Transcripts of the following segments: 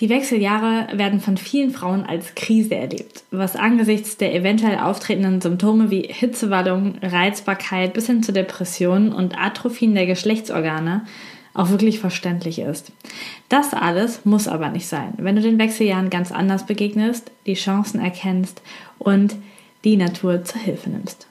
Die Wechseljahre werden von vielen Frauen als Krise erlebt, was angesichts der eventuell auftretenden Symptome wie Hitzewallung, Reizbarkeit bis hin zu Depressionen und Atrophien der Geschlechtsorgane auch wirklich verständlich ist. Das alles muss aber nicht sein, wenn du den Wechseljahren ganz anders begegnest, die Chancen erkennst und die Natur zur Hilfe nimmst.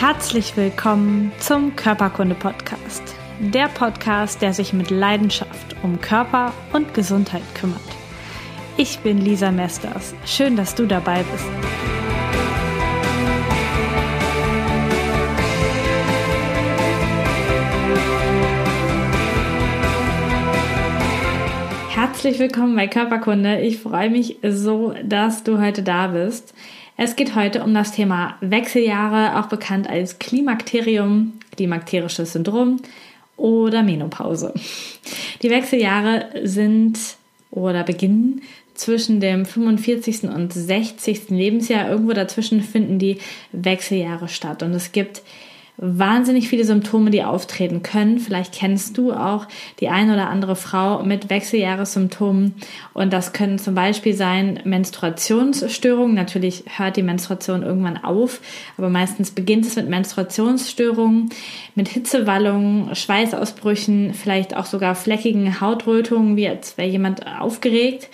Herzlich willkommen zum Körperkunde-Podcast. Der Podcast, der sich mit Leidenschaft um Körper und Gesundheit kümmert. Ich bin Lisa Mesters. Schön, dass du dabei bist. Herzlich willkommen bei Körperkunde. Ich freue mich so, dass du heute da bist. Es geht heute um das Thema Wechseljahre, auch bekannt als Klimakterium, klimakterisches Syndrom oder Menopause. Die Wechseljahre sind oder beginnen zwischen dem 45. und 60. Lebensjahr. Irgendwo dazwischen finden die Wechseljahre statt. Und es gibt wahnsinnig viele Symptome, die auftreten können. Vielleicht kennst du auch die eine oder andere Frau mit Wechseljahressymptomen und das können zum Beispiel sein Menstruationsstörungen. Natürlich hört die Menstruation irgendwann auf, aber meistens beginnt es mit Menstruationsstörungen, mit Hitzewallungen, Schweißausbrüchen, vielleicht auch sogar fleckigen Hautrötungen, wie als wäre jemand aufgeregt.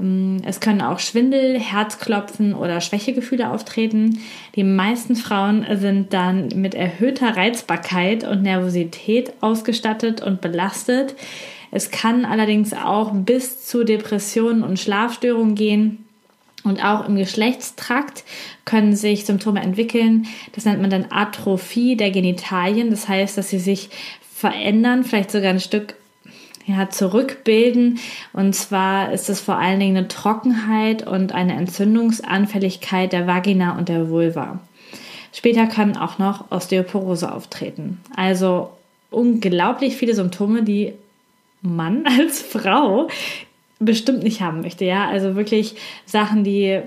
Ähm, es können auch Schwindel, Herzklopfen oder Schwächegefühle auftreten. Die meisten Frauen sind dann mit erhöhter Reizbarkeit und Nervosität ausgestattet und belastet. Es kann allerdings auch bis zu Depressionen und Schlafstörungen gehen. Und auch im Geschlechtstrakt können sich Symptome entwickeln. Das nennt man dann Atrophie der Genitalien. Das heißt, dass sie sich verändern, vielleicht sogar ein Stück ja, zurückbilden. Und zwar ist es vor allen Dingen eine Trockenheit und eine Entzündungsanfälligkeit der Vagina und der Vulva. Später können auch noch Osteoporose auftreten. Also unglaublich viele Symptome, die man als Frau bestimmt nicht haben möchte. Ja, also wirklich Sachen, die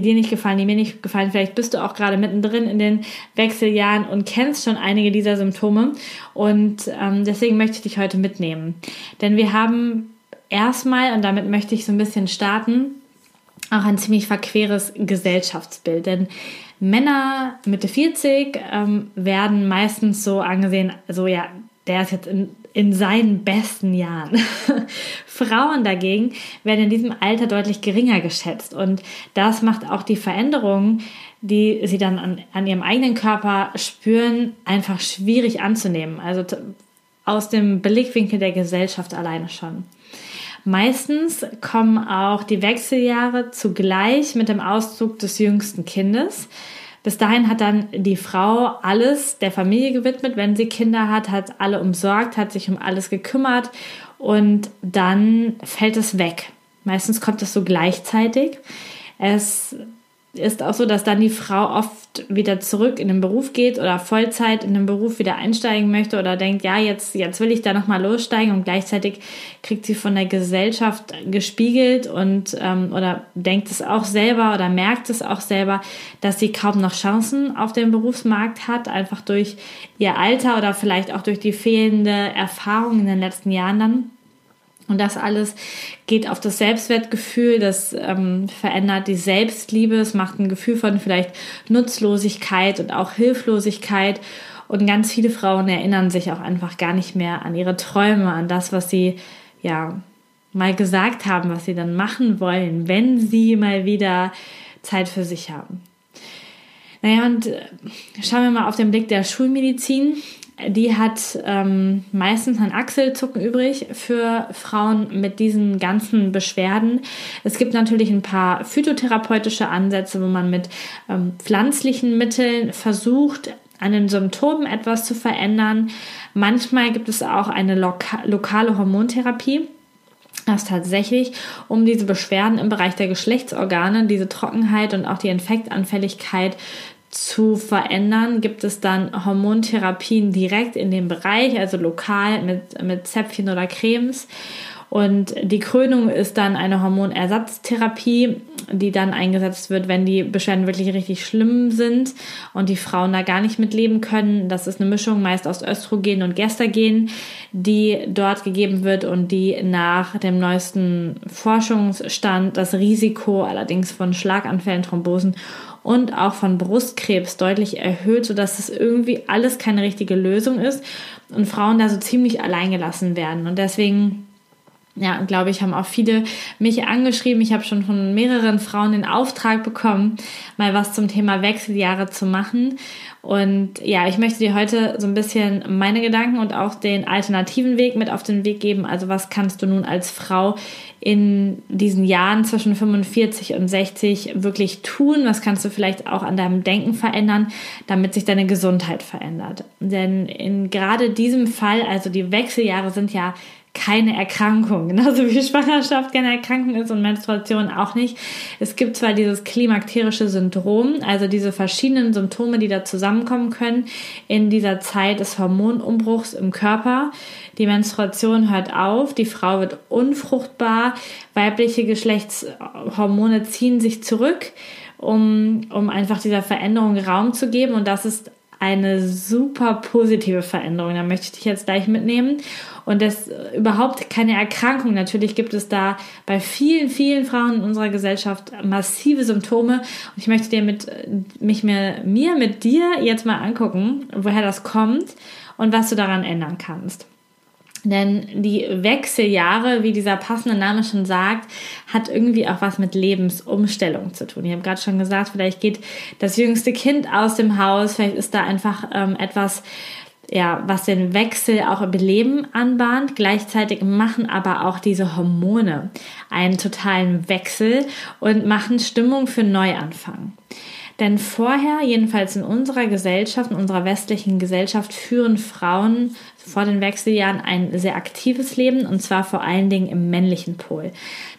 die dir nicht gefallen, die mir nicht gefallen. Vielleicht bist du auch gerade mittendrin in den Wechseljahren und kennst schon einige dieser Symptome. Und ähm, deswegen möchte ich dich heute mitnehmen. Denn wir haben erstmal, und damit möchte ich so ein bisschen starten, auch ein ziemlich verqueres Gesellschaftsbild. Denn Männer Mitte 40 ähm, werden meistens so angesehen, so ja, der ist jetzt in, in seinen besten Jahren. Frauen dagegen werden in diesem Alter deutlich geringer geschätzt und das macht auch die Veränderungen, die sie dann an, an ihrem eigenen Körper spüren, einfach schwierig anzunehmen. Also aus dem Blickwinkel der Gesellschaft alleine schon. Meistens kommen auch die Wechseljahre zugleich mit dem Auszug des jüngsten Kindes. Bis dahin hat dann die Frau alles der Familie gewidmet, wenn sie Kinder hat, hat alle umsorgt, hat sich um alles gekümmert und dann fällt es weg. Meistens kommt es so gleichzeitig. Es ist auch so, dass dann die Frau oft wieder zurück in den Beruf geht oder Vollzeit in den Beruf wieder einsteigen möchte oder denkt, ja, jetzt, jetzt will ich da nochmal lossteigen und gleichzeitig kriegt sie von der Gesellschaft gespiegelt und ähm, oder denkt es auch selber oder merkt es auch selber, dass sie kaum noch Chancen auf dem Berufsmarkt hat, einfach durch ihr Alter oder vielleicht auch durch die fehlende Erfahrung in den letzten Jahren dann. Und das alles geht auf das Selbstwertgefühl, das ähm, verändert die Selbstliebe, es macht ein Gefühl von vielleicht Nutzlosigkeit und auch Hilflosigkeit. Und ganz viele Frauen erinnern sich auch einfach gar nicht mehr an ihre Träume, an das, was sie ja mal gesagt haben, was sie dann machen wollen, wenn sie mal wieder Zeit für sich haben. Naja, und äh, schauen wir mal auf den Blick der Schulmedizin die hat ähm, meistens ein Achselzucken übrig für Frauen mit diesen ganzen Beschwerden. Es gibt natürlich ein paar phytotherapeutische Ansätze, wo man mit ähm, pflanzlichen Mitteln versucht, an den Symptomen etwas zu verändern. Manchmal gibt es auch eine loka lokale Hormontherapie. Das tatsächlich, um diese Beschwerden im Bereich der Geschlechtsorgane, diese Trockenheit und auch die Infektanfälligkeit zu verändern, gibt es dann Hormontherapien direkt in dem Bereich, also lokal mit, mit Zäpfchen oder Cremes. Und die Krönung ist dann eine Hormonersatztherapie, die dann eingesetzt wird, wenn die Beschwerden wirklich richtig schlimm sind und die Frauen da gar nicht mitleben können. Das ist eine Mischung meist aus Östrogen und Gestagen, die dort gegeben wird und die nach dem neuesten Forschungsstand das Risiko allerdings von Schlaganfällen, Thrombosen und auch von Brustkrebs deutlich erhöht, sodass es irgendwie alles keine richtige Lösung ist und Frauen da so ziemlich alleingelassen werden. Und deswegen ja, glaube ich, haben auch viele mich angeschrieben. Ich habe schon von mehreren Frauen den Auftrag bekommen, mal was zum Thema Wechseljahre zu machen. Und ja, ich möchte dir heute so ein bisschen meine Gedanken und auch den alternativen Weg mit auf den Weg geben. Also was kannst du nun als Frau in diesen Jahren zwischen 45 und 60 wirklich tun? Was kannst du vielleicht auch an deinem Denken verändern, damit sich deine Gesundheit verändert? Denn in gerade diesem Fall, also die Wechseljahre sind ja keine Erkrankung. Genauso wie Schwangerschaft keine Erkrankung ist und Menstruation auch nicht. Es gibt zwar dieses klimakterische Syndrom, also diese verschiedenen Symptome, die da zusammenkommen können in dieser Zeit des Hormonumbruchs im Körper. Die Menstruation hört auf, die Frau wird unfruchtbar, weibliche Geschlechtshormone ziehen sich zurück, um, um einfach dieser Veränderung Raum zu geben. Und das ist eine super positive Veränderung. Da möchte ich dich jetzt gleich mitnehmen. Und das überhaupt keine Erkrankung. Natürlich gibt es da bei vielen, vielen Frauen in unserer Gesellschaft massive Symptome. Und ich möchte dir mit, mich mir, mir mit dir jetzt mal angucken, woher das kommt und was du daran ändern kannst. Denn die Wechseljahre, wie dieser passende Name schon sagt, hat irgendwie auch was mit Lebensumstellung zu tun. Ich habe gerade schon gesagt, vielleicht geht das jüngste Kind aus dem Haus, vielleicht ist da einfach ähm, etwas, ja, was den Wechsel auch im Leben anbahnt. Gleichzeitig machen aber auch diese Hormone einen totalen Wechsel und machen Stimmung für Neuanfang. Denn vorher, jedenfalls in unserer Gesellschaft, in unserer westlichen Gesellschaft, führen Frauen vor den Wechseljahren ein sehr aktives Leben und zwar vor allen Dingen im männlichen Pol.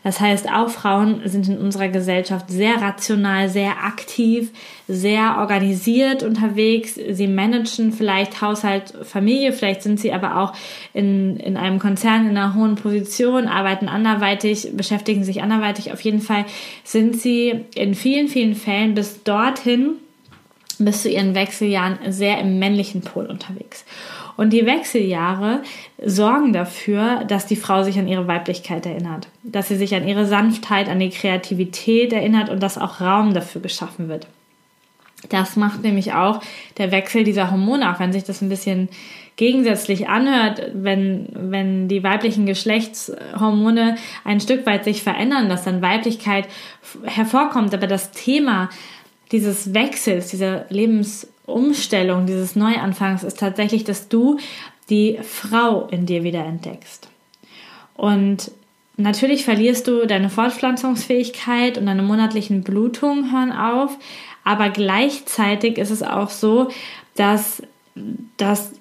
Das heißt, auch Frauen sind in unserer Gesellschaft sehr rational, sehr aktiv, sehr organisiert unterwegs. Sie managen vielleicht Haushalt, Familie, vielleicht sind sie aber auch in, in einem Konzern in einer hohen Position, arbeiten anderweitig, beschäftigen sich anderweitig. Auf jeden Fall sind sie in vielen, vielen Fällen bis dorthin, bis zu ihren Wechseljahren sehr im männlichen Pol unterwegs. Und die Wechseljahre sorgen dafür, dass die Frau sich an ihre Weiblichkeit erinnert, dass sie sich an ihre Sanftheit, an die Kreativität erinnert und dass auch Raum dafür geschaffen wird. Das macht nämlich auch der Wechsel dieser Hormone, auch wenn sich das ein bisschen gegensätzlich anhört, wenn, wenn die weiblichen Geschlechtshormone ein Stück weit sich verändern, dass dann Weiblichkeit hervorkommt. Aber das Thema dieses Wechsels, dieser Lebensumstellung, dieses Neuanfangs ist tatsächlich, dass du die Frau in dir wieder entdeckst. Und natürlich verlierst du deine Fortpflanzungsfähigkeit und deine monatlichen Blutungen hören auf, aber gleichzeitig ist es auch so, dass, dass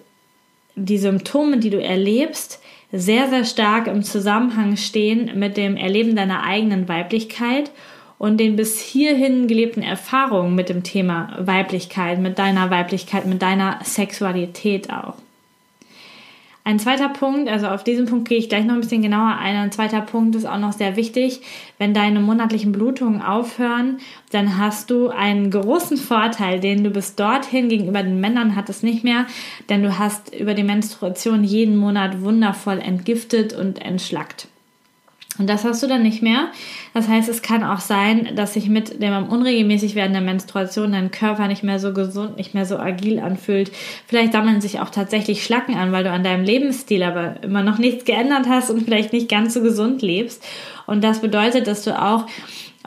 die Symptome, die du erlebst, sehr, sehr stark im Zusammenhang stehen mit dem Erleben deiner eigenen Weiblichkeit und den bis hierhin gelebten Erfahrungen mit dem Thema Weiblichkeit, mit deiner Weiblichkeit, mit deiner Sexualität auch. Ein zweiter Punkt, also auf diesen Punkt gehe ich gleich noch ein bisschen genauer ein. Ein zweiter Punkt ist auch noch sehr wichtig. Wenn deine monatlichen Blutungen aufhören, dann hast du einen großen Vorteil, den du bis dorthin gegenüber den Männern hattest nicht mehr, denn du hast über die Menstruation jeden Monat wundervoll entgiftet und entschlackt. Und das hast du dann nicht mehr. Das heißt, es kann auch sein, dass sich mit dem unregelmäßig werdenden Menstruation dein Körper nicht mehr so gesund, nicht mehr so agil anfühlt. Vielleicht sammeln sich auch tatsächlich Schlacken an, weil du an deinem Lebensstil aber immer noch nichts geändert hast und vielleicht nicht ganz so gesund lebst. Und das bedeutet, dass du auch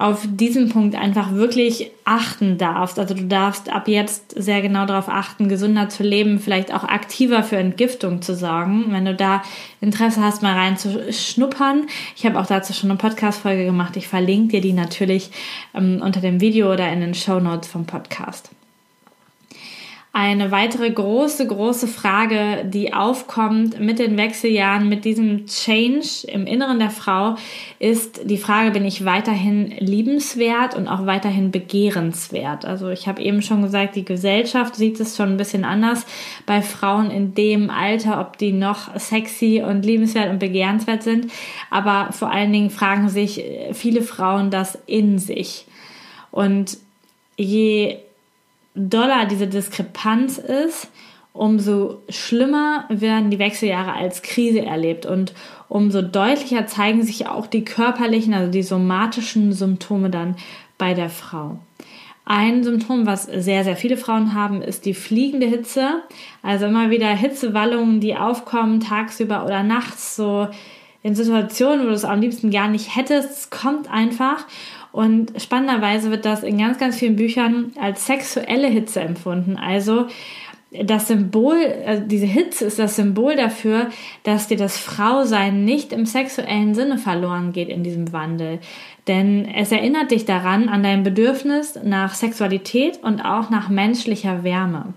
auf diesen Punkt einfach wirklich achten darfst. Also du darfst ab jetzt sehr genau darauf achten, gesünder zu leben, vielleicht auch aktiver für Entgiftung zu sorgen. Wenn du da Interesse hast, mal reinzuschnuppern. Ich habe auch dazu schon eine Podcast-Folge gemacht. Ich verlinke dir die natürlich ähm, unter dem Video oder in den Show Notes vom Podcast. Eine weitere große, große Frage, die aufkommt mit den Wechseljahren, mit diesem Change im Inneren der Frau, ist die Frage, bin ich weiterhin liebenswert und auch weiterhin begehrenswert? Also ich habe eben schon gesagt, die Gesellschaft sieht es schon ein bisschen anders bei Frauen in dem Alter, ob die noch sexy und liebenswert und begehrenswert sind. Aber vor allen Dingen fragen sich viele Frauen das in sich. Und je doller diese Diskrepanz ist, umso schlimmer werden die Wechseljahre als Krise erlebt und umso deutlicher zeigen sich auch die körperlichen, also die somatischen Symptome dann bei der Frau. Ein Symptom, was sehr, sehr viele Frauen haben, ist die fliegende Hitze. Also immer wieder Hitzewallungen, die aufkommen tagsüber oder nachts, so in Situationen, wo du es am liebsten gar nicht hättest. Es kommt einfach. Und spannenderweise wird das in ganz, ganz vielen Büchern als sexuelle Hitze empfunden. Also das Symbol, also diese Hitze ist das Symbol dafür, dass dir das Frausein nicht im sexuellen Sinne verloren geht in diesem Wandel. Denn es erinnert dich daran, an dein Bedürfnis nach Sexualität und auch nach menschlicher Wärme.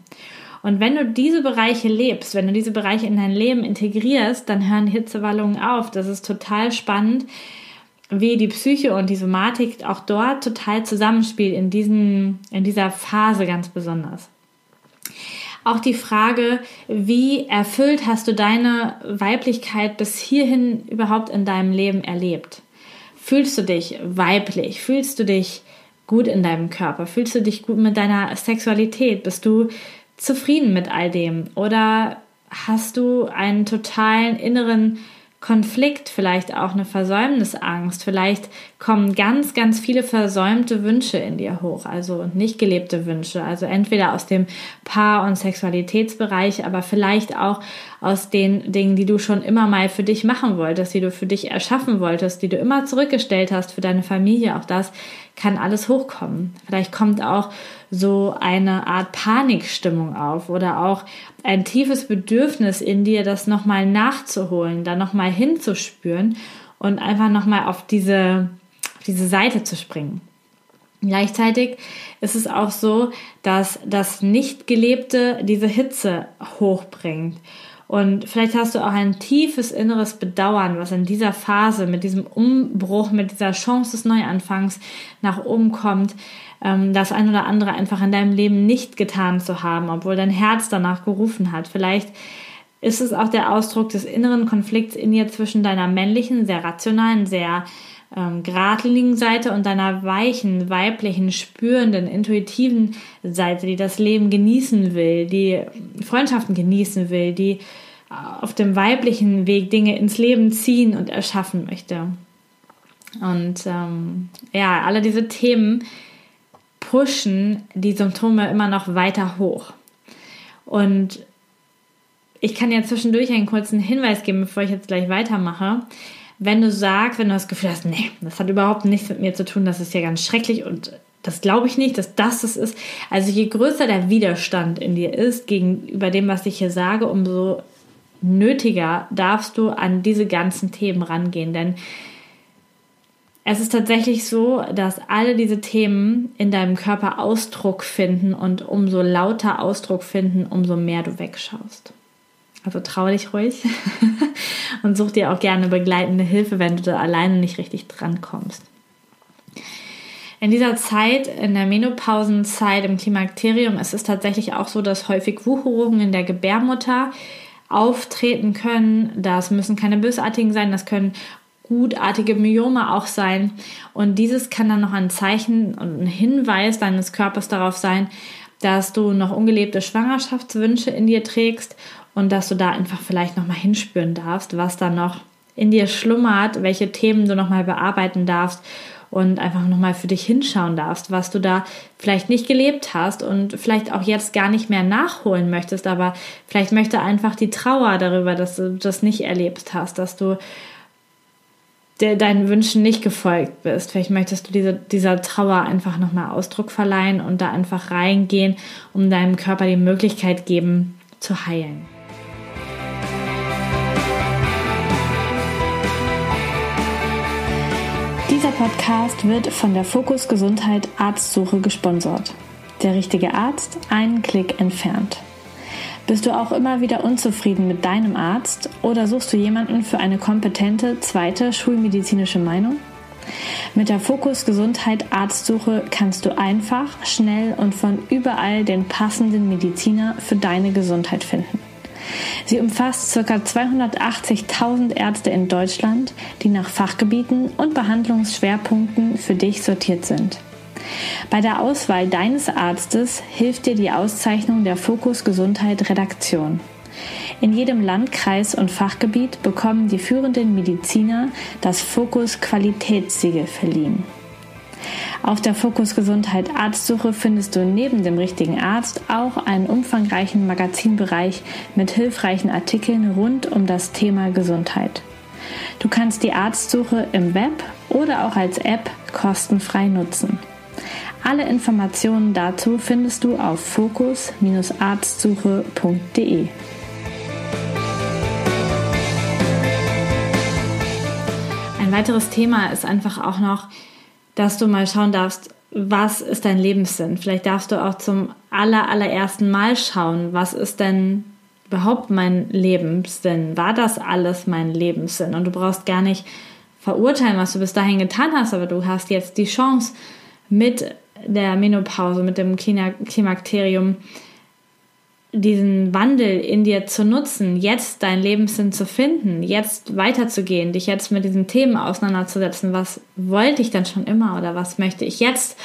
Und wenn du diese Bereiche lebst, wenn du diese Bereiche in dein Leben integrierst, dann hören Hitzewallungen auf. Das ist total spannend, wie die Psyche und die Somatik auch dort total zusammenspielt, in, diesen, in dieser Phase ganz besonders. Auch die Frage, wie erfüllt hast du deine Weiblichkeit bis hierhin überhaupt in deinem Leben erlebt? Fühlst du dich weiblich? Fühlst du dich gut in deinem Körper? Fühlst du dich gut mit deiner Sexualität? Bist du zufrieden mit all dem? Oder hast du einen totalen inneren Konflikt, vielleicht auch eine Versäumnisangst, vielleicht kommen ganz, ganz viele versäumte Wünsche in dir hoch, also nicht gelebte Wünsche, also entweder aus dem Paar- und Sexualitätsbereich, aber vielleicht auch aus den Dingen, die du schon immer mal für dich machen wolltest, die du für dich erschaffen wolltest, die du immer zurückgestellt hast für deine Familie, auch das kann alles hochkommen. Vielleicht kommt auch so eine Art Panikstimmung auf oder auch ein tiefes Bedürfnis in dir, das nochmal nachzuholen, da nochmal hinzuspüren und einfach nochmal auf diese, auf diese Seite zu springen. Gleichzeitig ist es auch so, dass das Nicht-Gelebte diese Hitze hochbringt. Und vielleicht hast du auch ein tiefes inneres Bedauern, was in dieser Phase mit diesem Umbruch, mit dieser Chance des Neuanfangs nach oben kommt, ähm, das ein oder andere einfach in deinem Leben nicht getan zu haben, obwohl dein Herz danach gerufen hat. Vielleicht ist es auch der Ausdruck des inneren Konflikts in dir zwischen deiner männlichen, sehr rationalen, sehr ähm, geradlinigen Seite und deiner weichen, weiblichen, spürenden, intuitiven Seite, die das Leben genießen will, die Freundschaften genießen will, die auf dem weiblichen Weg Dinge ins Leben ziehen und erschaffen möchte. Und ähm, ja, alle diese Themen pushen die Symptome immer noch weiter hoch. Und ich kann ja zwischendurch einen kurzen Hinweis geben, bevor ich jetzt gleich weitermache wenn du sagst, wenn du das Gefühl hast, nee, das hat überhaupt nichts mit mir zu tun, das ist ja ganz schrecklich und das glaube ich nicht, dass das es ist. Also je größer der Widerstand in dir ist gegenüber dem, was ich hier sage, umso nötiger darfst du an diese ganzen Themen rangehen. Denn es ist tatsächlich so, dass alle diese Themen in deinem Körper Ausdruck finden und umso lauter Ausdruck finden, umso mehr du wegschaust. Also trau dich ruhig und such dir auch gerne begleitende Hilfe, wenn du da alleine nicht richtig drankommst. In dieser Zeit, in der Menopausenzeit im Klimakterium, ist es tatsächlich auch so, dass häufig Wucherungen in der Gebärmutter auftreten können. Das müssen keine bösartigen sein, das können gutartige Myome auch sein. Und dieses kann dann noch ein Zeichen und ein Hinweis deines Körpers darauf sein, dass du noch ungelebte Schwangerschaftswünsche in dir trägst und dass du da einfach vielleicht nochmal hinspüren darfst, was da noch in dir schlummert, welche Themen du nochmal bearbeiten darfst und einfach nochmal für dich hinschauen darfst, was du da vielleicht nicht gelebt hast und vielleicht auch jetzt gar nicht mehr nachholen möchtest, aber vielleicht möchte einfach die Trauer darüber, dass du das nicht erlebt hast, dass du deinen Wünschen nicht gefolgt bist. Vielleicht möchtest du diese, dieser Trauer einfach nochmal Ausdruck verleihen und da einfach reingehen, um deinem Körper die Möglichkeit geben, zu heilen. Podcast wird von der Fokus Gesundheit Arztsuche gesponsert. Der richtige Arzt einen Klick entfernt. Bist du auch immer wieder unzufrieden mit deinem Arzt oder suchst du jemanden für eine kompetente zweite schulmedizinische Meinung? Mit der Fokus Gesundheit Arztsuche kannst du einfach, schnell und von überall den passenden Mediziner für deine Gesundheit finden. Sie umfasst ca. 280.000 Ärzte in Deutschland, die nach Fachgebieten und Behandlungsschwerpunkten für dich sortiert sind. Bei der Auswahl deines Arztes hilft dir die Auszeichnung der Fokus Gesundheit Redaktion. In jedem Landkreis und Fachgebiet bekommen die führenden Mediziner das Fokus Qualitätssiegel verliehen. Auf der Fokus Gesundheit Arztsuche findest du neben dem richtigen Arzt auch einen umfangreichen Magazinbereich mit hilfreichen Artikeln rund um das Thema Gesundheit. Du kannst die Arztsuche im Web oder auch als App kostenfrei nutzen. Alle Informationen dazu findest du auf fokus-arztsuche.de. Ein weiteres Thema ist einfach auch noch, dass du mal schauen darfst, was ist dein Lebenssinn? Vielleicht darfst du auch zum aller, allerersten Mal schauen, was ist denn überhaupt mein Lebenssinn? War das alles mein Lebenssinn? Und du brauchst gar nicht verurteilen, was du bis dahin getan hast, aber du hast jetzt die Chance, mit der Menopause, mit dem Klimakterium, diesen Wandel in dir zu nutzen, jetzt deinen Lebenssinn zu finden, jetzt weiterzugehen, dich jetzt mit diesen Themen auseinanderzusetzen. Was wollte ich dann schon immer oder was möchte ich jetzt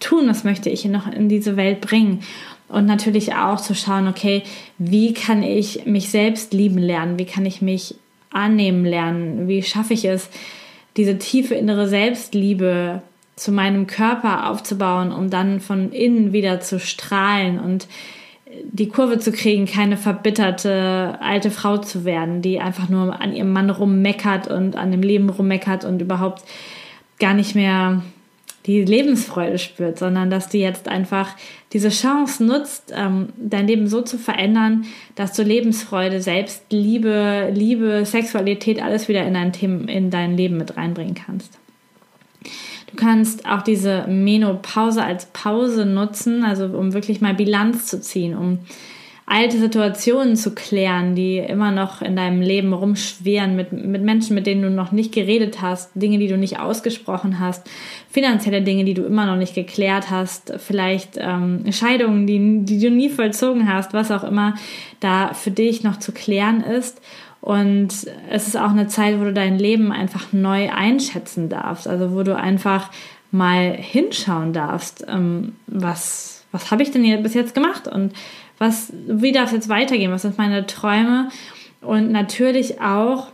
tun? Was möchte ich noch in diese Welt bringen? Und natürlich auch zu schauen, okay, wie kann ich mich selbst lieben lernen? Wie kann ich mich annehmen lernen? Wie schaffe ich es, diese tiefe innere Selbstliebe zu meinem Körper aufzubauen, um dann von innen wieder zu strahlen und die Kurve zu kriegen, keine verbitterte alte Frau zu werden, die einfach nur an ihrem Mann rummeckert und an dem Leben rummeckert und überhaupt gar nicht mehr die Lebensfreude spürt, sondern dass du jetzt einfach diese Chance nutzt, ähm, dein Leben so zu verändern, dass du Lebensfreude, Selbstliebe, Liebe, Sexualität, alles wieder in dein, Thema, in dein Leben mit reinbringen kannst. Du kannst auch diese Menopause als Pause nutzen, also um wirklich mal Bilanz zu ziehen, um alte Situationen zu klären, die immer noch in deinem Leben rumschweren, mit, mit Menschen, mit denen du noch nicht geredet hast, Dinge, die du nicht ausgesprochen hast, finanzielle Dinge, die du immer noch nicht geklärt hast, vielleicht ähm, Scheidungen, die, die du nie vollzogen hast, was auch immer da für dich noch zu klären ist. Und es ist auch eine Zeit, wo du dein Leben einfach neu einschätzen darfst. Also wo du einfach mal hinschauen darfst, ähm, was, was habe ich denn hier bis jetzt gemacht und was, wie darf es jetzt weitergehen? Was sind meine Träume? Und natürlich auch,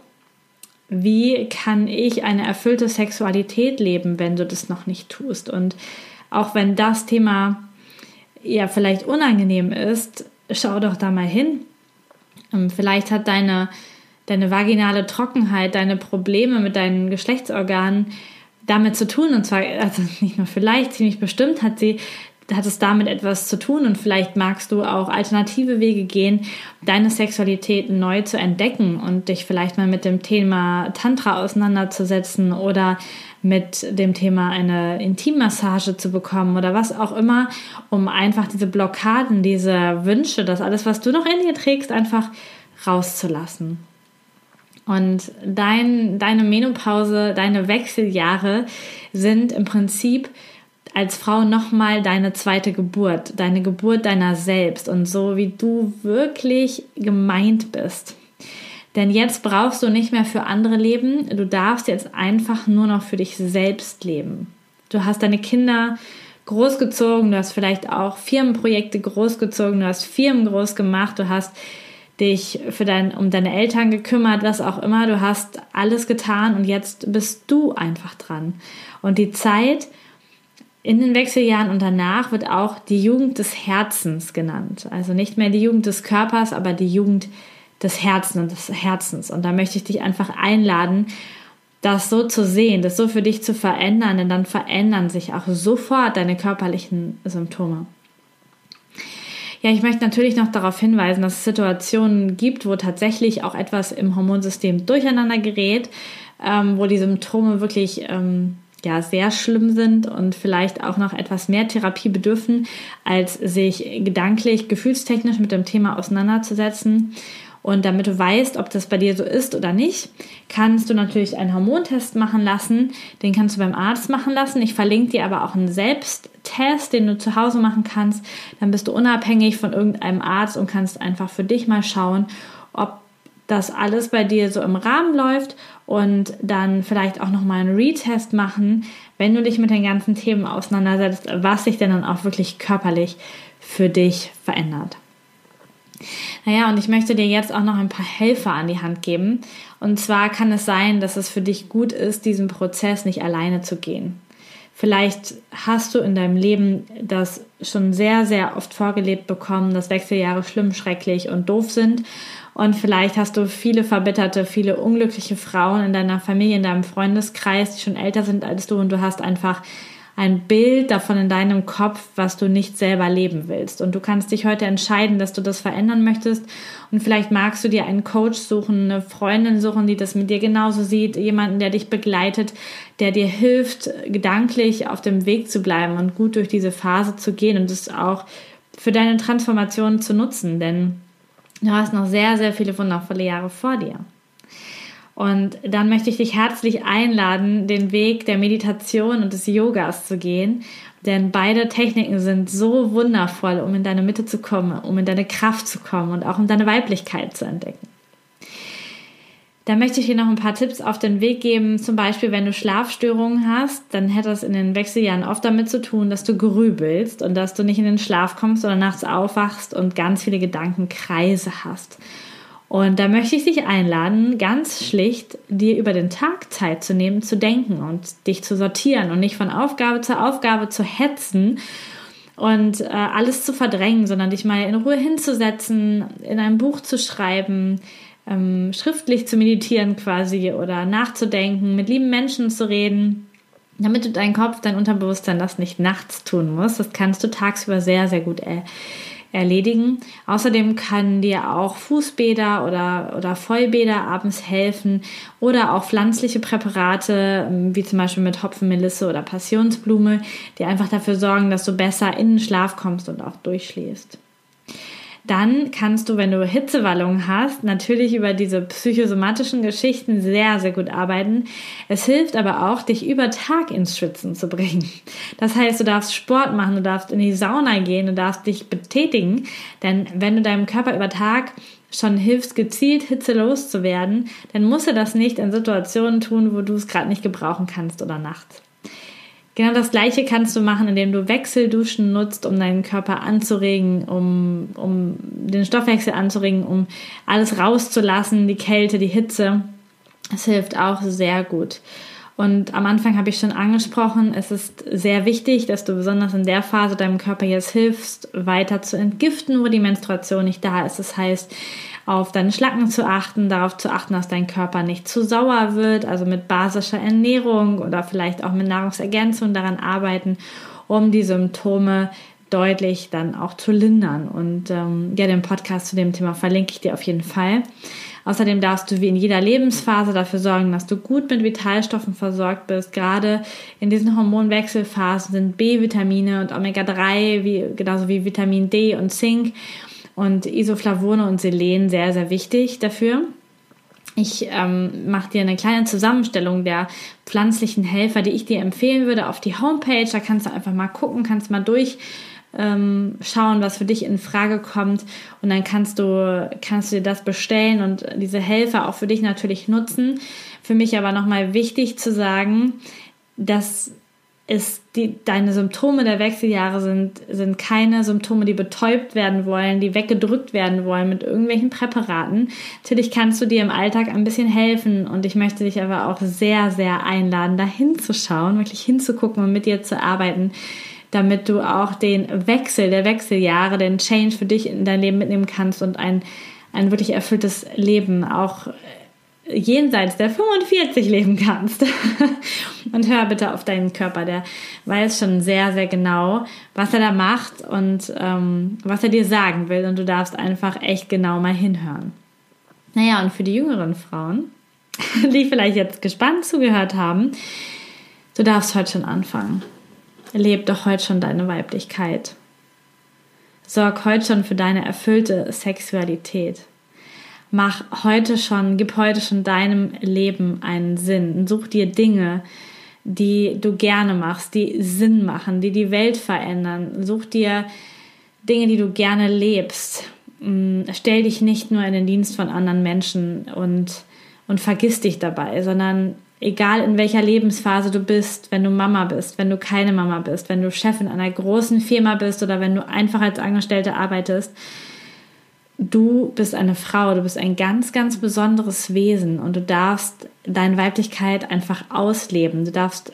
wie kann ich eine erfüllte Sexualität leben, wenn du das noch nicht tust? Und auch wenn das Thema ja vielleicht unangenehm ist, schau doch da mal hin. Ähm, vielleicht hat deine deine vaginale Trockenheit, deine Probleme mit deinen Geschlechtsorganen damit zu tun. Und zwar, also nicht nur vielleicht, ziemlich bestimmt hat sie hat es damit etwas zu tun und vielleicht magst du auch alternative Wege gehen, deine Sexualität neu zu entdecken und dich vielleicht mal mit dem Thema Tantra auseinanderzusetzen oder mit dem Thema eine Intimmassage zu bekommen oder was auch immer, um einfach diese Blockaden, diese Wünsche, das alles, was du noch in dir trägst, einfach rauszulassen. Und dein, deine Menopause, deine Wechseljahre sind im Prinzip als Frau nochmal deine zweite Geburt, deine Geburt deiner selbst und so wie du wirklich gemeint bist. Denn jetzt brauchst du nicht mehr für andere leben, du darfst jetzt einfach nur noch für dich selbst leben. Du hast deine Kinder großgezogen, du hast vielleicht auch Firmenprojekte großgezogen, du hast Firmen groß gemacht, du hast dich für dein, um deine Eltern gekümmert, was auch immer. Du hast alles getan und jetzt bist du einfach dran. Und die Zeit in den Wechseljahren und danach wird auch die Jugend des Herzens genannt. Also nicht mehr die Jugend des Körpers, aber die Jugend des Herzens und des Herzens. Und da möchte ich dich einfach einladen, das so zu sehen, das so für dich zu verändern, denn dann verändern sich auch sofort deine körperlichen Symptome. Ja, ich möchte natürlich noch darauf hinweisen, dass es Situationen gibt, wo tatsächlich auch etwas im Hormonsystem durcheinander gerät, ähm, wo die Symptome wirklich ähm, ja sehr schlimm sind und vielleicht auch noch etwas mehr Therapie bedürfen, als sich gedanklich, gefühlstechnisch mit dem Thema auseinanderzusetzen. Und damit du weißt, ob das bei dir so ist oder nicht, kannst du natürlich einen Hormontest machen lassen. Den kannst du beim Arzt machen lassen. Ich verlinke dir aber auch einen Selbsttest, den du zu Hause machen kannst. Dann bist du unabhängig von irgendeinem Arzt und kannst einfach für dich mal schauen, ob das alles bei dir so im Rahmen läuft und dann vielleicht auch nochmal einen Retest machen, wenn du dich mit den ganzen Themen auseinandersetzt, was sich denn dann auch wirklich körperlich für dich verändert. Naja, und ich möchte dir jetzt auch noch ein paar Helfer an die Hand geben. Und zwar kann es sein, dass es für dich gut ist, diesen Prozess nicht alleine zu gehen. Vielleicht hast du in deinem Leben das schon sehr, sehr oft vorgelebt bekommen, dass Wechseljahre schlimm, schrecklich und doof sind. Und vielleicht hast du viele verbitterte, viele unglückliche Frauen in deiner Familie, in deinem Freundeskreis, die schon älter sind als du und du hast einfach ein Bild davon in deinem Kopf, was du nicht selber leben willst. Und du kannst dich heute entscheiden, dass du das verändern möchtest. Und vielleicht magst du dir einen Coach suchen, eine Freundin suchen, die das mit dir genauso sieht, jemanden, der dich begleitet, der dir hilft, gedanklich auf dem Weg zu bleiben und gut durch diese Phase zu gehen und es auch für deine Transformation zu nutzen. Denn du hast noch sehr, sehr viele wundervolle Jahre vor dir. Und dann möchte ich dich herzlich einladen, den Weg der Meditation und des Yogas zu gehen. Denn beide Techniken sind so wundervoll, um in deine Mitte zu kommen, um in deine Kraft zu kommen und auch um deine Weiblichkeit zu entdecken. Da möchte ich dir noch ein paar Tipps auf den Weg geben. Zum Beispiel, wenn du Schlafstörungen hast, dann hätte das in den Wechseljahren oft damit zu tun, dass du grübelst und dass du nicht in den Schlaf kommst oder nachts aufwachst und ganz viele Gedankenkreise hast. Und da möchte ich dich einladen, ganz schlicht dir über den Tag Zeit zu nehmen, zu denken und dich zu sortieren und nicht von Aufgabe zu Aufgabe zu hetzen und äh, alles zu verdrängen, sondern dich mal in Ruhe hinzusetzen, in ein Buch zu schreiben, ähm, schriftlich zu meditieren quasi oder nachzudenken, mit lieben Menschen zu reden damit du deinen Kopf, dein Unterbewusstsein das nicht nachts tun musst. Das kannst du tagsüber sehr, sehr gut äh, erledigen. Außerdem kann dir auch Fußbäder oder, oder Vollbäder abends helfen oder auch pflanzliche Präparate, ähm, wie zum Beispiel mit Hopfenmelisse oder Passionsblume, die einfach dafür sorgen, dass du besser in den Schlaf kommst und auch durchschläfst. Dann kannst du, wenn du Hitzewallungen hast, natürlich über diese psychosomatischen Geschichten sehr, sehr gut arbeiten. Es hilft aber auch, dich über Tag ins Schwitzen zu bringen. Das heißt, du darfst Sport machen, du darfst in die Sauna gehen, du darfst dich betätigen, denn wenn du deinem Körper über Tag schon hilfst, gezielt Hitze loszuwerden, dann musst du das nicht in Situationen tun, wo du es gerade nicht gebrauchen kannst oder nachts. Genau das gleiche kannst du machen, indem du Wechselduschen nutzt, um deinen Körper anzuregen, um, um den Stoffwechsel anzuregen, um alles rauszulassen, die Kälte, die Hitze. Es hilft auch sehr gut. Und am Anfang habe ich schon angesprochen, es ist sehr wichtig, dass du besonders in der Phase deinem Körper jetzt hilfst, weiter zu entgiften, wo die Menstruation nicht da ist. Das heißt, auf deine Schlacken zu achten, darauf zu achten, dass dein Körper nicht zu sauer wird, also mit basischer Ernährung oder vielleicht auch mit Nahrungsergänzung daran arbeiten, um die Symptome deutlich dann auch zu lindern. Und ähm, ja, den Podcast zu dem Thema verlinke ich dir auf jeden Fall. Außerdem darfst du wie in jeder Lebensphase dafür sorgen, dass du gut mit Vitalstoffen versorgt bist. Gerade in diesen Hormonwechselphasen sind B-Vitamine und Omega-3, wie, genauso wie Vitamin D und Zink und Isoflavone und Selen sehr, sehr wichtig dafür. Ich ähm, mache dir eine kleine Zusammenstellung der pflanzlichen Helfer, die ich dir empfehlen würde, auf die Homepage. Da kannst du einfach mal gucken, kannst mal durch ähm, schauen, was für dich in Frage kommt und dann kannst du kannst du dir das bestellen und diese Helfer auch für dich natürlich nutzen. Für mich aber nochmal wichtig zu sagen, dass ist die, deine Symptome der Wechseljahre sind, sind keine Symptome, die betäubt werden wollen, die weggedrückt werden wollen mit irgendwelchen Präparaten. Natürlich kannst du dir im Alltag ein bisschen helfen und ich möchte dich aber auch sehr, sehr einladen, da hinzuschauen, wirklich hinzugucken und mit dir zu arbeiten, damit du auch den Wechsel der Wechseljahre, den Change für dich in dein Leben mitnehmen kannst und ein, ein wirklich erfülltes Leben auch jenseits der 45 leben kannst. und hör bitte auf deinen Körper, der weiß schon sehr, sehr genau, was er da macht und ähm, was er dir sagen will. Und du darfst einfach echt genau mal hinhören. Naja, und für die jüngeren Frauen, die vielleicht jetzt gespannt zugehört haben, Du darfst heute schon anfangen. Leb doch heute schon deine Weiblichkeit. Sorg heute schon für deine erfüllte Sexualität. Mach heute schon, gib heute schon deinem Leben einen Sinn. Such dir Dinge, die du gerne machst, die Sinn machen, die die Welt verändern. Such dir Dinge, die du gerne lebst. Mm, stell dich nicht nur in den Dienst von anderen Menschen und, und vergiss dich dabei, sondern egal in welcher Lebensphase du bist, wenn du Mama bist, wenn du keine Mama bist, wenn du Chefin einer großen Firma bist oder wenn du einfach als Angestellte arbeitest, du bist eine Frau, du bist ein ganz, ganz besonderes Wesen und du darfst deine Weiblichkeit einfach ausleben. Du darfst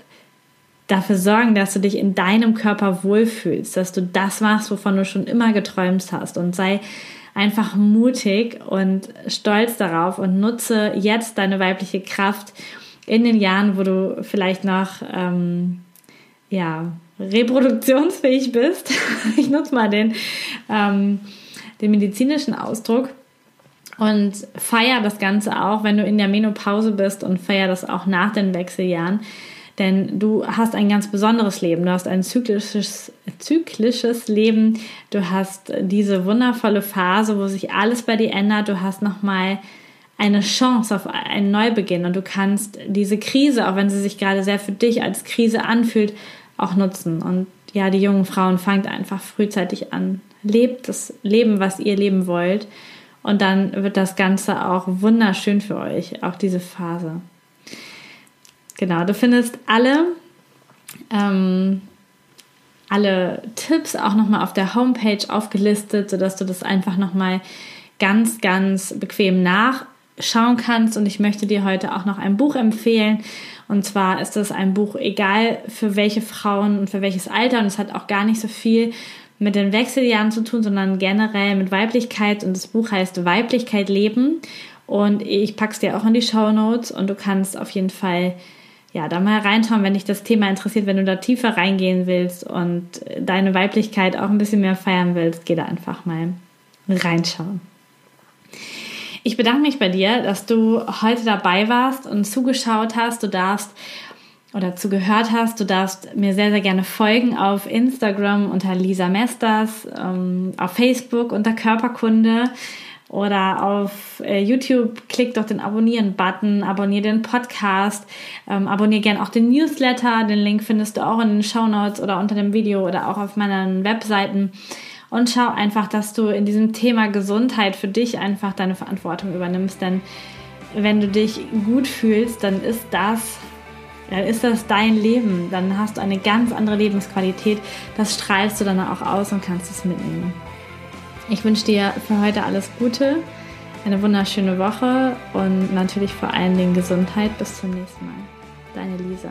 dafür sorgen, dass du dich in deinem Körper wohlfühlst, dass du das machst, wovon du schon immer geträumt hast und sei einfach mutig und stolz darauf und nutze jetzt deine weibliche Kraft in den Jahren, wo du vielleicht noch ähm, ja, reproduktionsfähig bist. ich nutze mal den, ähm, den medizinischen Ausdruck und feier das Ganze auch, wenn du in der Menopause bist und feier das auch nach den Wechseljahren. Denn du hast ein ganz besonderes Leben. Du hast ein zyklisches, zyklisches Leben. Du hast diese wundervolle Phase, wo sich alles bei dir ändert. Du hast nochmal eine Chance auf einen Neubeginn und du kannst diese Krise, auch wenn sie sich gerade sehr für dich als Krise anfühlt, auch nutzen. Und ja, die jungen Frauen fangt einfach frühzeitig an. Lebt das Leben, was ihr leben wollt. Und dann wird das Ganze auch wunderschön für euch, auch diese Phase. Genau, du findest alle, ähm, alle Tipps auch nochmal auf der Homepage aufgelistet, sodass du das einfach nochmal ganz, ganz bequem nach schauen kannst. Und ich möchte dir heute auch noch ein Buch empfehlen. Und zwar ist das ein Buch, egal für welche Frauen und für welches Alter. Und es hat auch gar nicht so viel mit den Wechseljahren zu tun, sondern generell mit Weiblichkeit. Und das Buch heißt Weiblichkeit leben. Und ich pack's dir auch in die Show Notes und du kannst auf jeden Fall ja, da mal reinschauen, wenn dich das Thema interessiert, wenn du da tiefer reingehen willst und deine Weiblichkeit auch ein bisschen mehr feiern willst, geh da einfach mal reinschauen. Ich bedanke mich bei dir, dass du heute dabei warst und zugeschaut hast. Du darfst oder zugehört hast. Du darfst mir sehr, sehr gerne folgen auf Instagram unter Lisa Mesters, ähm, auf Facebook unter Körperkunde oder auf äh, YouTube klick doch den Abonnieren-Button, abonniere den Podcast, ähm, abonniere gern auch den Newsletter. Den Link findest du auch in den Show Notes oder unter dem Video oder auch auf meinen Webseiten und schau einfach, dass du in diesem Thema Gesundheit für dich einfach deine Verantwortung übernimmst. Denn wenn du dich gut fühlst, dann ist das, dann ist das dein Leben. Dann hast du eine ganz andere Lebensqualität. Das strahlst du dann auch aus und kannst es mitnehmen. Ich wünsche dir für heute alles Gute, eine wunderschöne Woche und natürlich vor allen Dingen Gesundheit. Bis zum nächsten Mal. Deine Lisa.